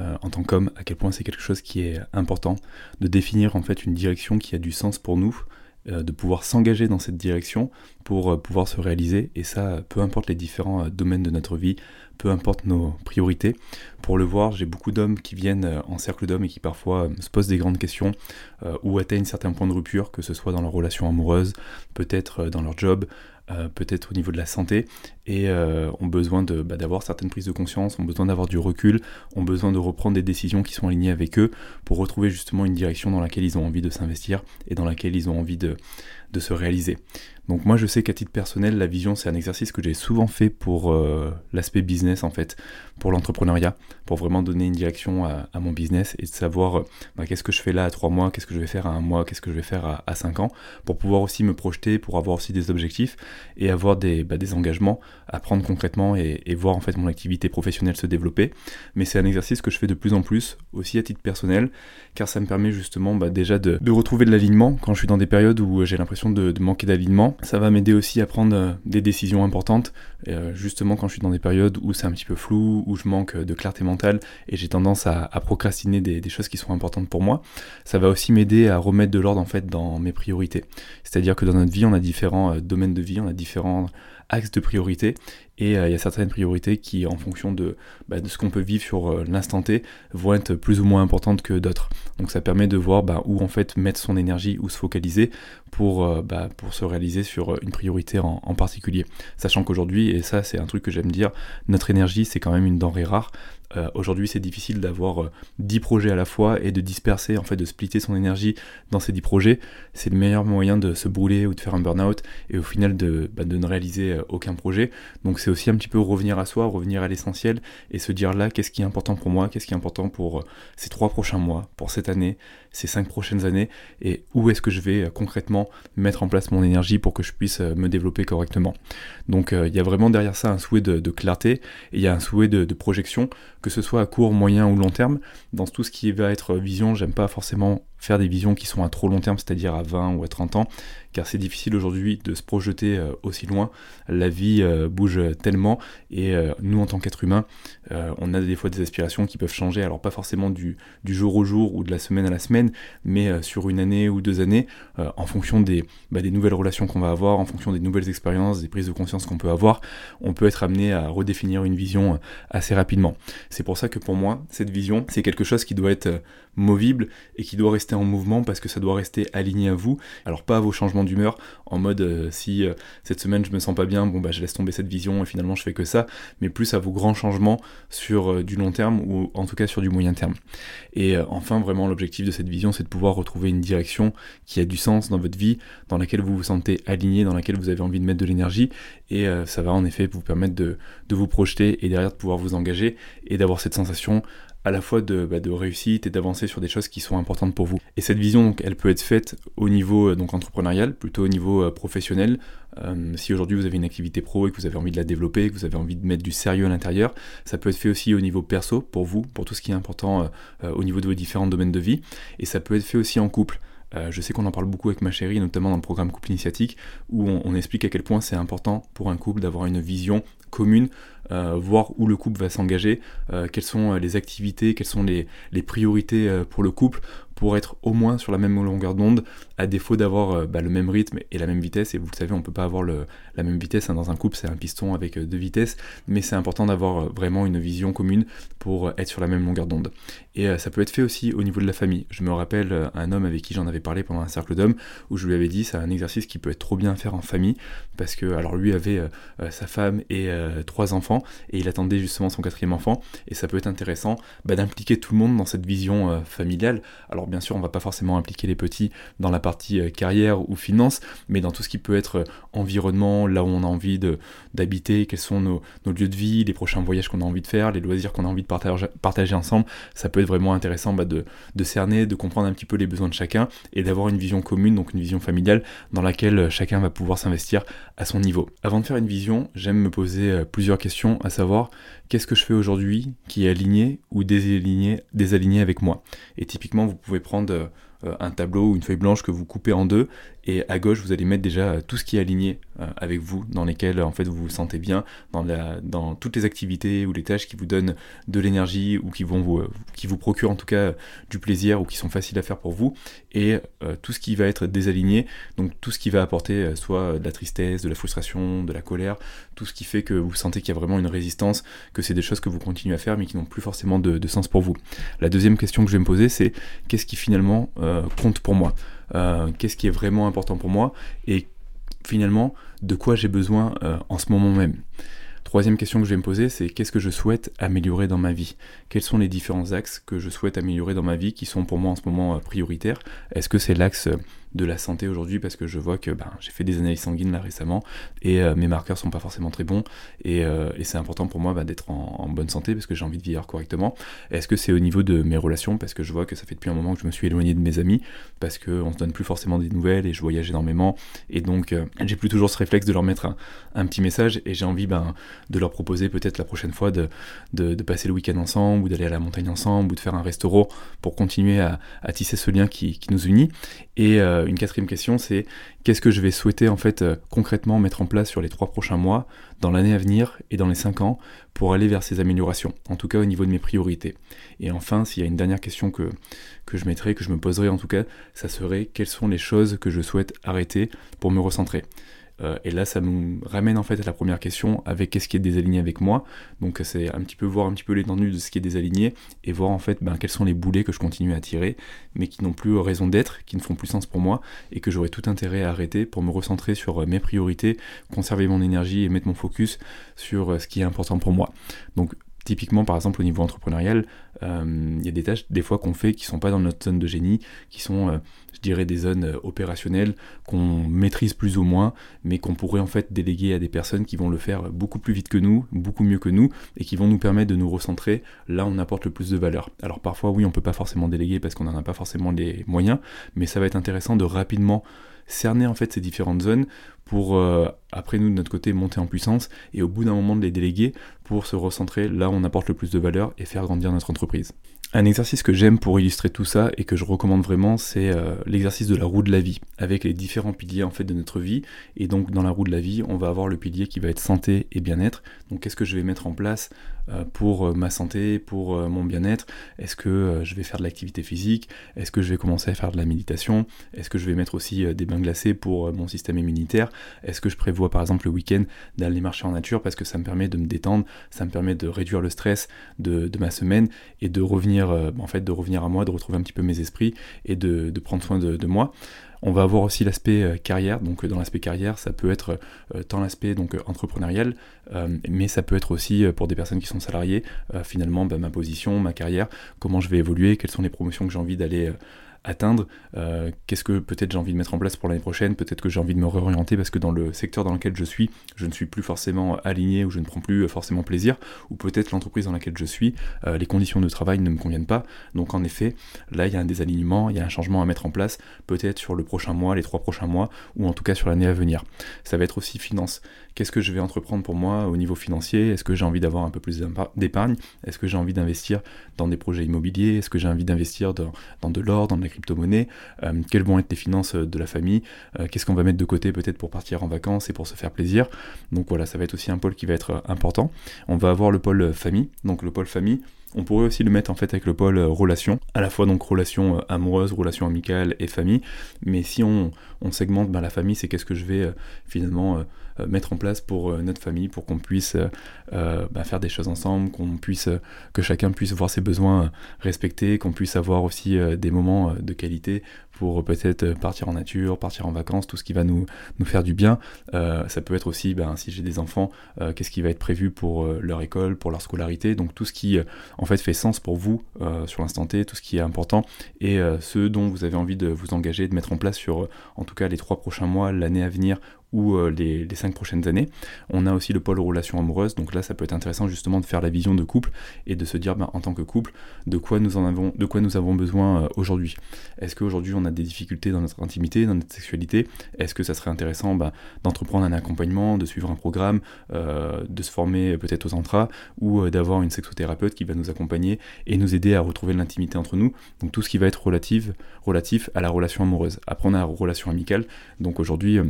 euh, en tant qu'homme, à quel point c'est quelque chose qui est important, de définir en fait une direction qui a du sens pour nous, de pouvoir s'engager dans cette direction pour pouvoir se réaliser, et ça, peu importe les différents domaines de notre vie, peu importe nos priorités. Pour le voir, j'ai beaucoup d'hommes qui viennent en cercle d'hommes et qui parfois se posent des grandes questions ou atteignent certains points de rupture, que ce soit dans leur relation amoureuse, peut-être dans leur job, euh, peut-être au niveau de la santé, et euh, ont besoin bah, d'avoir certaines prises de conscience, ont besoin d'avoir du recul, ont besoin de reprendre des décisions qui sont alignées avec eux pour retrouver justement une direction dans laquelle ils ont envie de s'investir et dans laquelle ils ont envie de, de se réaliser. Donc moi je sais qu'à titre personnel, la vision c'est un exercice que j'ai souvent fait pour euh, l'aspect business en fait, pour l'entrepreneuriat, pour vraiment donner une direction à, mon business et de savoir bah, qu'est-ce que je fais là à trois mois, qu'est-ce que je vais faire à un mois, qu'est-ce que je vais faire à, à cinq ans, pour pouvoir aussi me projeter, pour avoir aussi des objectifs et avoir des, bah, des engagements à prendre concrètement et, voir en fait mon activité professionnelle se développer. Mais c'est un exercice que je fais de plus en plus aussi à titre personnel, car ça me permet justement bah, déjà de, retrouver de l'alignement quand je suis dans des périodes où j'ai l'impression de manquer d'alignement ça va m'aider aussi à prendre euh, des décisions importantes, euh, justement quand je suis dans des périodes où c'est un petit peu flou, où je manque de clarté mentale et j'ai tendance à, procrastiner des, des, choses qui sont importantes pour moi. Ça va aussi m'aider à remettre de l'ordre en fait dans mes priorités. C'est-à-dire que dans notre vie, on a différents euh, domaines de vie, on a différents axes de priorité et euh, il y a certaines priorités qui, en fonction de, bah, ce qu'on peut vivre sur euh, l'instant T, vont être plus ou moins importantes que d'autres. Donc ça permet de voir bah, où en fait mettre son énergie, où se focaliser pour, euh, bah, pour se réaliser sur une priorité en particulier. Sachant qu'aujourd'hui, et ça c'est un truc que j'aime dire, notre énergie c'est quand même une denrée rare. Euh, aujourd'hui, c'est difficile d'avoir 10 euh, projets à la fois et de disperser, en fait, de splitter son énergie dans ces 10 projets. C'est le meilleur moyen de se brûler ou de faire un burn-out et au final de, bah, ne réaliser euh, aucun projet. Donc, c'est aussi un petit peu revenir à soi, revenir à l'essentiel et se dire là, qu'est-ce qui est important pour moi, qu'est-ce qui est important pour ces 3 prochains mois, pour cette année, ces 5 prochaines années et où est-ce que je vais concrètement mettre en place mon énergie pour que je puisse me développer correctement. Donc, il y a vraiment derrière ça un souhait de, clarté et il y a un souhait de projection que ce soit à court, moyen ou long terme. Dans tout ce qui va être vision, j'aime pas forcément faire des visions qui sont à trop long terme, c'est-à-dire à 20 ou à 30 ans, car c'est difficile aujourd'hui de se projeter euh, aussi loin. La vie euh, bouge tellement et euh, nous en tant qu'être humain, on a des fois des aspirations qui peuvent changer, alors pas forcément du, jour au jour ou de la semaine à la semaine, mais sur une année ou deux années, en fonction bah, des nouvelles relations qu'on va avoir, en fonction des nouvelles expériences, des prises de conscience qu'on peut avoir, on peut être amené à redéfinir une vision assez rapidement. C'est pour ça que pour moi, cette vision, c'est quelque chose qui doit être movible et qui doit rester en mouvement parce que ça doit rester aligné à vous. Alors pas à vos changements d'humeur, en mode euh, si euh, cette semaine je me sens pas bien, bon bah je laisse tomber cette vision et finalement je fais que ça, mais plus à vos grands changements sur euh, du long terme ou en tout cas sur du moyen terme. Et enfin vraiment l'objectif de cette vision c'est de pouvoir retrouver une direction qui a du sens dans votre vie, dans laquelle vous vous sentez aligné, dans laquelle vous avez envie de mettre de l'énergie et ça va en effet vous permettre de, de vous projeter et derrière de pouvoir vous engager et d'avoir cette sensation à la fois de, bah, de réussite et d'avancer sur des choses qui sont importantes pour vous. Et cette vision, donc, elle peut être faite au niveau euh, donc entrepreneurial, plutôt au niveau euh, professionnel. Euh, si aujourd'hui vous avez une activité pro et que vous avez envie de la développer, que vous avez envie de mettre du sérieux à l'intérieur, ça peut être fait aussi au niveau perso pour vous, pour tout ce qui est important au niveau de vos différents domaines de vie. Et ça peut être fait aussi en couple. Je sais qu'on en parle beaucoup avec ma chérie, notamment dans le programme Couple Initiatique, où on explique à quel point c'est important pour un couple d'avoir une vision commune, euh, voir où le couple va s'engager, euh, quelles sont euh, les activités, quelles sont les priorités pour le couple, pour être au moins sur la même longueur d'onde, à défaut d'avoir bah, le même rythme et la même vitesse. Et vous le savez, on peut pas avoir la même vitesse hein. dans un couple, c'est un piston avec deux vitesses, mais c'est important d'avoir vraiment une vision commune pour être sur la même longueur d'onde. Et ça peut être fait aussi au niveau de la famille. Je me rappelle un homme avec qui j'en avais parlé pendant un cercle d'hommes, où je lui avais dit c'est un exercice qui peut être trop bien à faire en famille, parce que alors lui avait sa femme et euh, trois enfants et il attendait justement son quatrième enfant et ça peut être intéressant bah, d'impliquer tout le monde dans cette vision euh, familiale. Alors Bien sûr, on va pas forcément impliquer les petits dans la partie euh, carrière ou finance, mais dans tout ce qui peut être environnement, là où on a envie d'habiter, quels sont nos, lieux de vie, les prochains voyages qu'on a envie de faire, les loisirs qu'on a envie de partager, ensemble. Ça peut être vraiment intéressant bah, de, de cerner, de comprendre un petit peu les besoins de chacun et d'avoir une vision commune, donc une vision familiale dans laquelle chacun va pouvoir s'investir à son niveau. Avant de faire une vision, j'aime me poser plusieurs questions, à savoir qu'est-ce que je fais aujourd'hui qui est aligné ou désaligné, désaligné avec moi? Et typiquement, vous pouvez prendre euh, un tableau ou une feuille blanche que vous coupez en deux et à gauche vous allez mettre déjà euh, tout ce qui est aligné euh, avec vous, dans lesquels en fait vous vous sentez bien, dans, la, dans toutes les activités ou les tâches qui vous donnent de l'énergie ou qui vont vous, qui vous procurent en tout cas du plaisir ou qui sont faciles à faire pour vous et tout ce qui va être désaligné, donc tout ce qui va apporter soit de la tristesse, de la frustration, de la colère, tout ce qui fait que vous sentez qu'il y a vraiment une résistance, que c'est des choses que vous continuez à faire mais qui n'ont plus forcément de, sens pour vous. La deuxième question que je vais me poser c'est qu'est-ce qui finalement euh, compte pour moi? Euh, Qu'est-ce qui est vraiment important pour moi Et finalement, de quoi j'ai besoin euh, en ce moment même. Troisième question que je vais me poser, c'est qu'est-ce que je souhaite améliorer dans ma vie? Quels sont les différents axes que je souhaite améliorer dans ma vie qui sont pour moi en ce moment prioritaires? Est-ce que c'est l'axe de la santé aujourd'hui parce que je vois que ben, j'ai fait des analyses sanguines là récemment et euh, mes marqueurs sont pas forcément très bons et, euh, c'est important pour moi ben, d'être en, bonne santé parce que j'ai envie de vivre correctement. Est-ce que c'est au niveau de mes relations? Parce que je vois que ça fait depuis un moment que je me suis éloigné de mes amis parce qu'on se donne plus forcément des nouvelles et je voyage énormément et donc euh, j'ai plus toujours ce réflexe de leur mettre un, petit message et j'ai envie ben, de leur proposer peut-être la prochaine fois de, passer le week-end ensemble ou d'aller à la montagne ensemble ou de faire un restaurant pour continuer à, tisser ce lien qui, nous unit et une quatrième question, c'est qu'est-ce que je vais souhaiter en fait euh, concrètement mettre en place sur les trois prochains mois, dans l'année à venir et dans les cinq ans pour aller vers ces améliorations, en tout cas au niveau de mes priorités. Et enfin, s'il y a une dernière question que, que je mettrai, que je me poserai en tout cas, ça serait quelles sont les choses que je souhaite arrêter pour me recentrer? Euh, et là, ça nous ramène en fait à la première question avec qu'est-ce qui est désaligné avec moi. Donc c'est un petit peu voir un petit peu l'étendue de ce qui est désaligné et voir en fait ben, quels sont les boulets que je continue à tirer, mais qui n'ont plus raison d'être, qui ne font plus sens pour moi et que j'aurais tout intérêt à arrêter pour me recentrer sur euh, mes priorités, conserver mon énergie et mettre mon focus sur euh, ce qui est important pour moi. Donc Typiquement, par exemple, au niveau entrepreneurial, il y a des tâches des fois qu'on fait qui sont pas dans notre zone de génie, qui sont je dirais, des zones euh, opérationnelles qu'on maîtrise plus ou moins, mais qu'on pourrait en fait déléguer à des personnes qui vont le faire beaucoup plus vite que nous, beaucoup mieux que nous, et qui vont nous permettre de nous recentrer là où on apporte le plus de valeur. Alors parfois, oui, on peut pas forcément déléguer parce qu'on n'en a pas forcément les moyens, mais ça va être intéressant de rapidement cerner en fait ces différentes zones pour euh, après nous de notre côté monter en puissance et au bout d'un moment de les déléguer pour se recentrer là où on apporte le plus de valeur et faire grandir notre entreprise. Un exercice que j'aime pour illustrer tout ça et que je recommande vraiment, c'est euh, l'exercice de la roue de la vie, avec les différents piliers en fait de notre vie. Et donc dans la roue de la vie, on va avoir le pilier qui va être santé et bien-être. Donc qu'est-ce que je vais mettre en place pour euh, ma santé, pour mon bien-être. Est-ce que je vais faire de l'activité physique? Est-ce que je vais commencer à faire de la méditation? Est-ce que je vais mettre aussi des bains glacés pour mon système immunitaire? Est-ce que je prévois par exemple le week-end d'aller marcher en nature parce que ça me permet de me détendre, ça me permet de réduire le stress de, ma semaine et de revenir euh, en fait, de revenir à moi, de retrouver un petit peu mes esprits et de, prendre soin de, moi? On va avoir aussi l'aspect euh, carrière, donc euh, dans l'aspect carrière, ça peut être tant l'aspect donc entrepreneurial, mais ça peut être aussi pour des personnes qui sont salariées, finalement bah, ma position, ma carrière, comment je vais évoluer, quelles sont les promotions que j'ai envie d'aller atteindre, euh, qu'est-ce que peut-être j'ai envie de mettre en place pour l'année prochaine, peut-être que j'ai envie de me réorienter parce que dans le secteur dans lequel je suis, je ne suis plus forcément aligné ou je ne prends plus forcément plaisir, ou peut-être l'entreprise dans laquelle je suis, euh, les conditions de travail ne me conviennent pas. Donc en effet, là il y a un désalignement, il y a un changement à mettre en place, peut-être sur le prochain mois, les trois prochains mois, ou en tout cas sur l'année à venir. Ça va être aussi finance. Qu'est-ce que je vais entreprendre pour moi au niveau financier? Est-ce que j'ai envie d'avoir un peu plus d'épargne? Est-ce que j'ai envie d'investir dans des projets immobiliers? Est-ce que j'ai envie d'investir dans, dans de l'or, dans de crypto-monnaie, euh, quelles vont être les finances euh, de la famille, euh, qu'est-ce qu'on va mettre de côté peut-être pour partir en vacances et pour se faire plaisir. Donc voilà, ça va être aussi un pôle qui va être important. On va avoir le pôle famille, donc le pôle famille, on pourrait aussi le mettre en fait avec le pôle relation, à la fois donc relation amoureuse, relation amicale et famille. Mais si on, segmente ben, la famille, c'est qu'est-ce que je vais finalement mettre en place pour notre famille, pour qu'on puisse bah, faire des choses ensemble, qu'on puisse, que chacun puisse voir ses besoins respectés, qu'on puisse avoir aussi des moments de qualité pour peut-être partir en nature, partir en vacances, tout ce qui va nous, nous faire du bien. ça peut être aussi, ben, si j'ai des enfants, qu'est-ce qui va être prévu pour leur école, pour leur scolarité, donc tout ce qui en fait fait sens pour vous sur l'instant T, tout ce qui est important et ce dont vous avez envie de vous engager, de mettre en place sur en tout cas les trois prochains mois, l'année à venir ou euh, les, cinq prochaines années. On a aussi le pôle relation amoureuse, donc là ça peut être intéressant justement de faire la vision de couple et de se dire ben, en tant que couple de quoi nous en avons, besoin euh, aujourd'hui. Est-ce qu'aujourd'hui on a des difficultés dans notre intimité, dans notre sexualité? Est-ce que ça serait intéressant ben, d'entreprendre un accompagnement, de suivre un programme, euh, de se former peut-être aux entras ou d'avoir une sexothérapeute qui va nous accompagner et nous aider à retrouver l'intimité entre nous? Donc tout ce qui va être relatif, relatif à la relation amoureuse. Après on a la relation amicale, donc aujourd'hui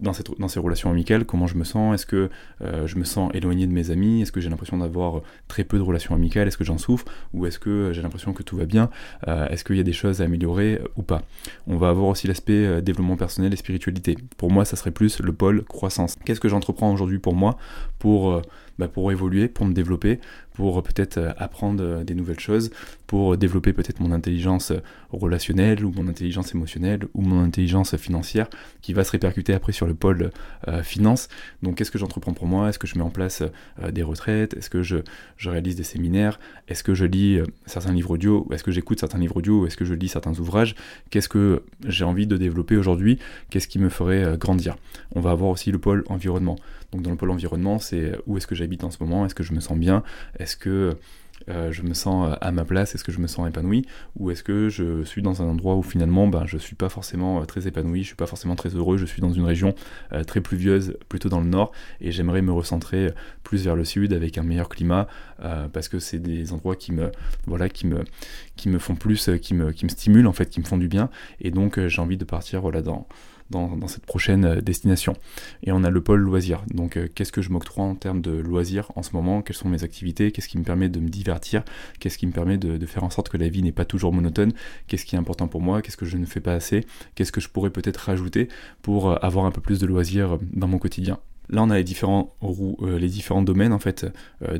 dans, dans ces relations amicales, comment je me sens, est-ce que euh, je me sens éloigné de mes amis, est-ce que j'ai l'impression d'avoir très peu de relations amicales, est-ce que j'en souffre, ou est-ce que j'ai l'impression que tout va bien, euh, est-ce qu'il y a des choses à améliorer euh, ou pas. On va avoir aussi l'aspect développement personnel et spiritualité. Pour moi, ça serait plus le pôle croissance. Qu'est-ce que j'entreprends aujourd'hui pour moi? Pour bah, pour évoluer, pour me développer, pour peut-être euh, apprendre euh, des nouvelles choses, pour développer peut-être mon intelligence euh, relationnelle ou mon intelligence émotionnelle ou mon intelligence financière qui va se répercuter après sur le pôle finance. Donc qu'est-ce que j'entreprends pour moi? Est-ce que je mets en place des retraites? Est-ce que je, réalise des séminaires? Est-ce que je lis certains livres audio? Est-ce que j'écoute certains livres audio? Est-ce que je lis certains ouvrages? Qu'est-ce que j'ai envie de développer aujourd'hui? Qu'est-ce qui me ferait grandir? On va avoir aussi le pôle environnement. Donc dans le pôle environnement, c'est où est-ce que j'habite en ce moment, est-ce que je me sens bien, est-ce que euh, je me sens euh, à ma place, est-ce que je me sens épanoui, ou est-ce que je suis dans un endroit où finalement ben, je suis pas forcément euh, très épanoui, je suis pas forcément très heureux, je suis dans une région très pluvieuse, plutôt dans le nord, et j'aimerais me recentrer plus vers le sud avec un meilleur climat, parce que c'est des endroits qui me, voilà, qui me, qui me font plus, qui me, qui me stimulent en fait, qui me font du bien, et donc j'ai envie de partir voilà, dans dans, cette prochaine euh, destination. Et on a le pôle loisir. Donc euh, qu'est-ce que je m'octroie en termes de loisirs en ce moment? Quelles sont mes activités? Qu'est-ce qui me permet de me divertir? Qu'est-ce qui me permet de, faire en sorte que la vie n'est pas toujours monotone? Qu'est-ce qui est important pour moi? Qu'est-ce que je ne fais pas assez? Qu'est-ce que je pourrais peut-être rajouter pour euh, avoir un peu plus de loisirs dans mon quotidien? Là, on a les différents, les différents domaines en fait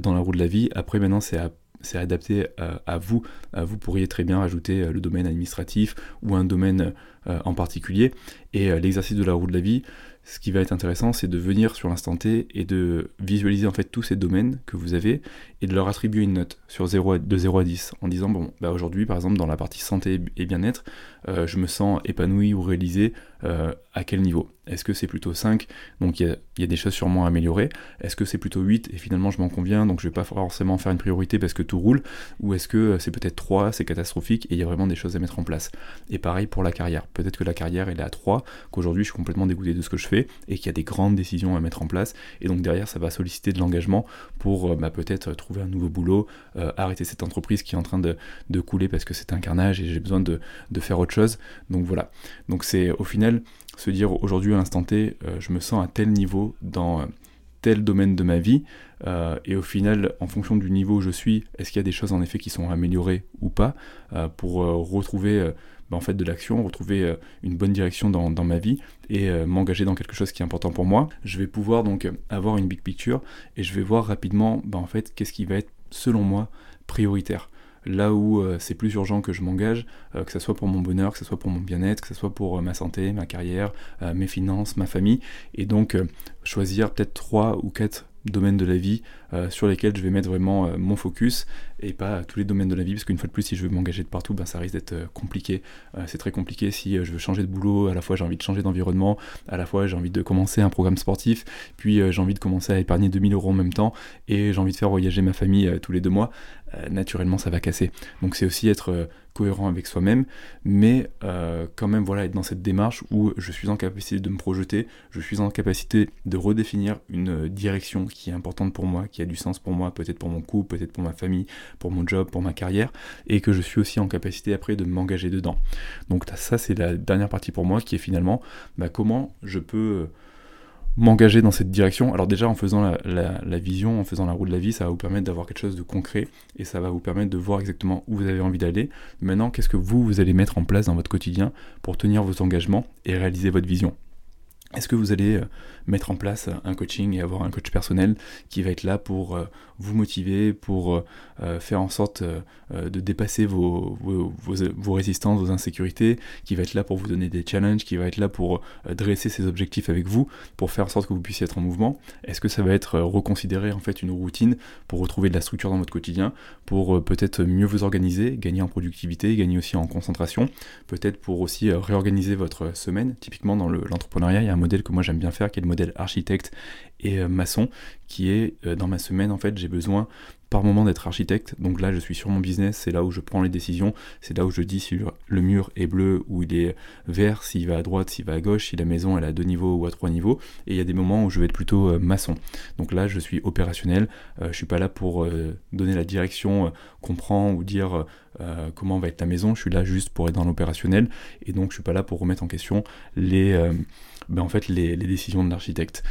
dans la roue de la vie. Après, maintenant, c'est à c'est adapté euh, à, vous. Vous pourriez très bien ajouter le domaine administratif ou un domaine en particulier. Et l'exercice de la roue de la vie, ce qui va être intéressant, c'est de venir sur l'instant T et de visualiser en fait tous ces domaines que vous avez et de leur attribuer une note sur 0 de 0 à 10 en disant bon bah aujourd'hui par exemple dans la partie santé et bien-être je me sens épanoui ou réalisé à quel niveau? Est-ce que c'est plutôt 5 donc il y, y, a des choses sûrement à améliorer. Est-ce que c'est plutôt 8 et finalement je m'en conviens donc je vais pas forcément faire une priorité parce que tout roule. Ou est-ce que c'est peut-être 3, c'est catastrophique et il y a vraiment des choses à mettre en place. Et pareil pour la carrière. Peut-être que la carrière elle est à 3, qu'aujourd'hui je suis complètement dégoûté de ce que je fais et qu'il y a des grandes décisions à mettre en place et donc derrière ça va solliciter de l'engagement pour euh, bah, peut-être trouver un nouveau boulot, euh, arrêter cette entreprise qui est en train de, couler parce que c'est un carnage et j'ai besoin de, faire autre chose. Donc voilà. Donc c'est au final se dire aujourd'hui à l'instant T, euh, je me sens à tel niveau dans euh, tel domaine de ma vie, euh, et au final, en fonction du niveau où je suis, est-ce qu'il y a des choses en effet qui sont améliorées ou pas, pour retrouver bah, en fait de l'action, retrouver une bonne direction dans, ma vie et m'engager dans quelque chose qui est important pour moi. Je vais pouvoir donc avoir une big picture et je vais voir rapidement bah, en fait qu'est-ce qui va être selon moi prioritaire là où euh, c'est plus urgent que je m'engage, euh, que ce soit pour mon bonheur, que ce soit pour mon bien-être, que ce soit pour euh, ma santé, ma carrière, mes finances, ma famille, et donc choisir peut-être trois ou quatre domaines de la vie euh, sur lesquels je vais mettre vraiment euh, mon focus et pas tous les domaines de la vie parce qu'une fois de plus si je veux m'engager de partout ben, ça risque d'être euh, compliqué. C'est très compliqué si je veux changer de boulot à la fois j'ai envie de changer d'environnement à la fois j'ai envie de commencer un programme sportif puis j'ai envie de commencer à épargner 2000 euros en même temps et j'ai envie de faire voyager ma famille tous les deux mois naturellement ça va casser donc c'est aussi être cohérent avec soi-même, mais euh, quand même voilà être dans cette démarche où je suis en capacité de me projeter, je suis en capacité de redéfinir une direction qui est importante pour moi, qui a du sens pour moi, peut-être pour mon couple, peut-être pour ma famille, pour mon job, pour ma carrière, et que je suis aussi en capacité après de m'engager dedans. Donc ça c'est la dernière partie pour moi qui est finalement bah, comment je peux m'engager dans cette direction. Alors déjà en faisant la, vision, en faisant la roue de la vie, ça va vous permettre d'avoir quelque chose de concret et ça va vous permettre de voir exactement où vous avez envie d'aller. Maintenant, qu'est-ce que vous, vous allez mettre en place dans votre quotidien pour tenir vos engagements et réaliser votre vision? Est-ce que vous allez euh, mettre en place un coaching et avoir un coach personnel qui va être là pour euh, vous motiver, pour euh, faire en sorte de dépasser vos, résistances, vos insécurités, qui va être là pour vous donner des challenges, qui va être là pour dresser ses objectifs avec vous, pour faire en sorte que vous puissiez être en mouvement? Est-ce que ça va être reconsidérer en fait une routine pour retrouver de la structure dans votre quotidien, pour peut-être mieux vous organiser, gagner en productivité, gagner aussi en concentration, peut-être pour aussi réorganiser votre semaine, typiquement dans l'entrepreneuriat, il y a un modèle que moi j'aime bien faire, qui est le modèle architecte et euh, maçon, qui est euh, dans ma semaine en fait j'ai besoin par moment d'être architecte. Donc là je suis sur mon business, c'est là où je prends les décisions, c'est là où je dis si le mur est bleu ou il est vert, s'il va à droite, s'il va à gauche, si la maison elle a deux niveaux ou à trois niveaux. Et il y a des moments où je vais être plutôt euh, maçon. Donc là je suis opérationnel, je suis pas là pour donner la direction qu'on prend ou dire comment va être la maison, je suis là juste pour être dans l'opérationnel et donc je suis pas là pour remettre en question les ben, en fait, les, les décisions de l'architecte.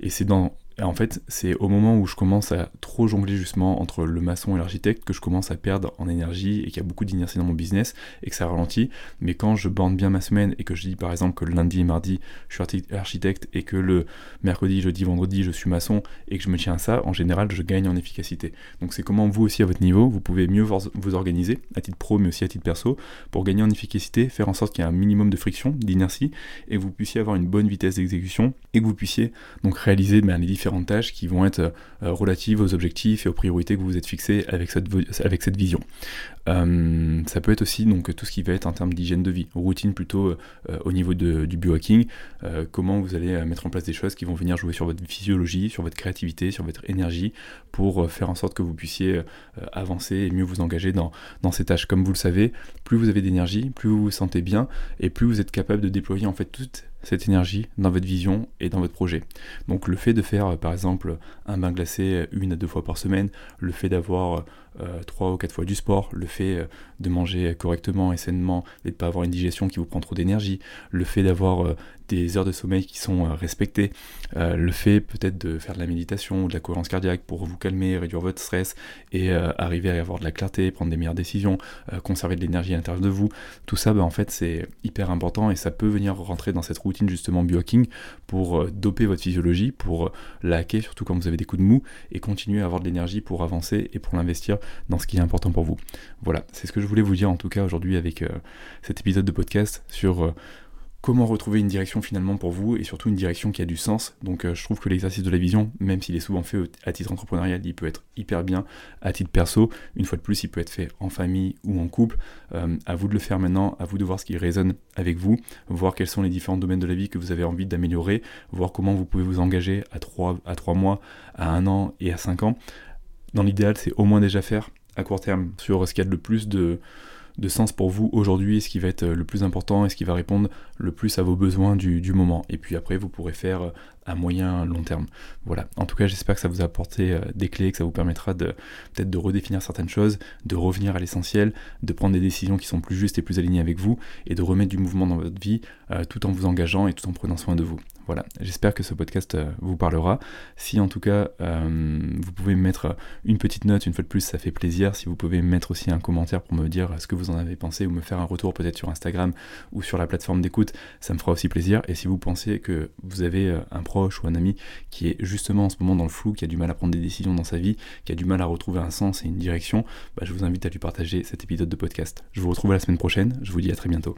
Et c'est dans en fait, c'est au moment où je commence à trop jongler justement entre le maçon et l'architecte que je commence à perdre en énergie et qu'il y a beaucoup d'inertie dans mon business et que ça ralentit. Mais quand je bande bien ma semaine et que je dis par exemple que le lundi et mardi je suis architecte et que le mercredi, jeudi, vendredi je suis maçon et que je me tiens à ça, en général je gagne en efficacité. Donc c'est comment vous aussi à votre niveau, vous pouvez mieux vous organiser à titre pro mais aussi à titre perso pour gagner en efficacité, faire en sorte qu'il y ait un minimum de friction, d'inertie et que vous puissiez avoir une bonne vitesse d'exécution et que vous puissiez donc réaliser ben, les différents tâches qui vont être euh, relatives aux objectifs et aux priorités que vous vous êtes fixés avec cette, vision. Euh, ça peut être aussi donc tout ce qui va être en termes d'hygiène de vie, routine plutôt euh, au niveau du biohacking, comment vous allez mettre en place des choses qui vont venir jouer sur votre physiologie, sur votre créativité, sur votre énergie, pour faire en sorte que vous puissiez avancer et mieux vous engager dans, dans ces tâches. Comme vous le savez, plus vous avez d'énergie, plus vous vous sentez bien, et plus vous êtes capable de déployer en fait toutes cette énergie dans votre vision et dans votre projet. Donc le fait de faire euh, par exemple un bain glacé euh, une à deux fois par semaine, le fait d'avoir euh, trois ou quatre fois du sport, le fait de manger correctement et sainement et de ne pas avoir une digestion qui vous prend trop d'énergie, le fait d'avoir des heures de sommeil qui sont euh, respectées, euh, le fait peut-être de faire de la méditation ou de la cohérence cardiaque pour vous calmer, réduire votre stress et euh, arriver à avoir de la clarté, prendre des meilleures décisions, conserver de l'énergie à l'intérieur de vous, tout ça bah, en fait c'est hyper important et ça peut venir rentrer dans cette routine justement biohacking pour doper votre physiologie, pour la hacker surtout quand vous avez des coups de mou et continuer à avoir de l'énergie pour avancer et pour l'investir dans ce qui est important pour vous. Voilà, c'est ce que je voulais vous dire en tout cas aujourd'hui avec cet épisode de podcast sur comment retrouver une direction finalement pour vous et surtout une direction qui a du sens. Donc euh, je trouve que l'exercice de la vision, même s'il est souvent fait à titre entrepreneurial, il peut être hyper bien à titre perso. Une fois de plus, il peut être fait en famille ou en couple. Euh, à vous de le faire maintenant, à vous de voir ce qui résonne avec vous, voir quels sont les différents domaines de la vie que vous avez envie d'améliorer, voir comment vous pouvez vous engager à 3, à 3 mois, à 1 an et à 5 ans. Dans l'idéal, c'est au moins déjà faire à court terme sur ce qu'il y a de plus de de sens pour vous aujourd'hui, ce qui va être euh, le plus important et ce qui va répondre le plus à vos besoins du, moment. Et puis après, vous pourrez faire euh, à moyen long terme. Voilà. En tout cas, j'espère que ça vous a apporté euh, des clés, que ça vous permettra de peut-être de redéfinir certaines choses, de revenir à l'essentiel, de prendre des décisions qui sont plus justes et plus alignées avec vous, et de remettre du mouvement dans votre vie, tout en vous engageant et tout en prenant soin de vous. Voilà, j'espère que ce podcast euh, vous parlera. Si en tout cas euh, vous pouvez me mettre une petite note, une fois de plus, ça fait plaisir. Si vous pouvez me mettre aussi un commentaire pour me dire ce que vous en avez pensé ou me faire un retour peut-être sur Instagram ou sur la plateforme d'écoute, ça me fera aussi plaisir. Et si vous pensez que vous avez euh, un proche ou un ami qui est justement en ce moment dans le flou, qui a du mal à prendre des décisions dans sa vie, qui a du mal à retrouver un sens et une direction, bah, je vous invite à lui partager cet épisode de podcast. Je vous retrouve la semaine prochaine, je vous dis à très bientôt.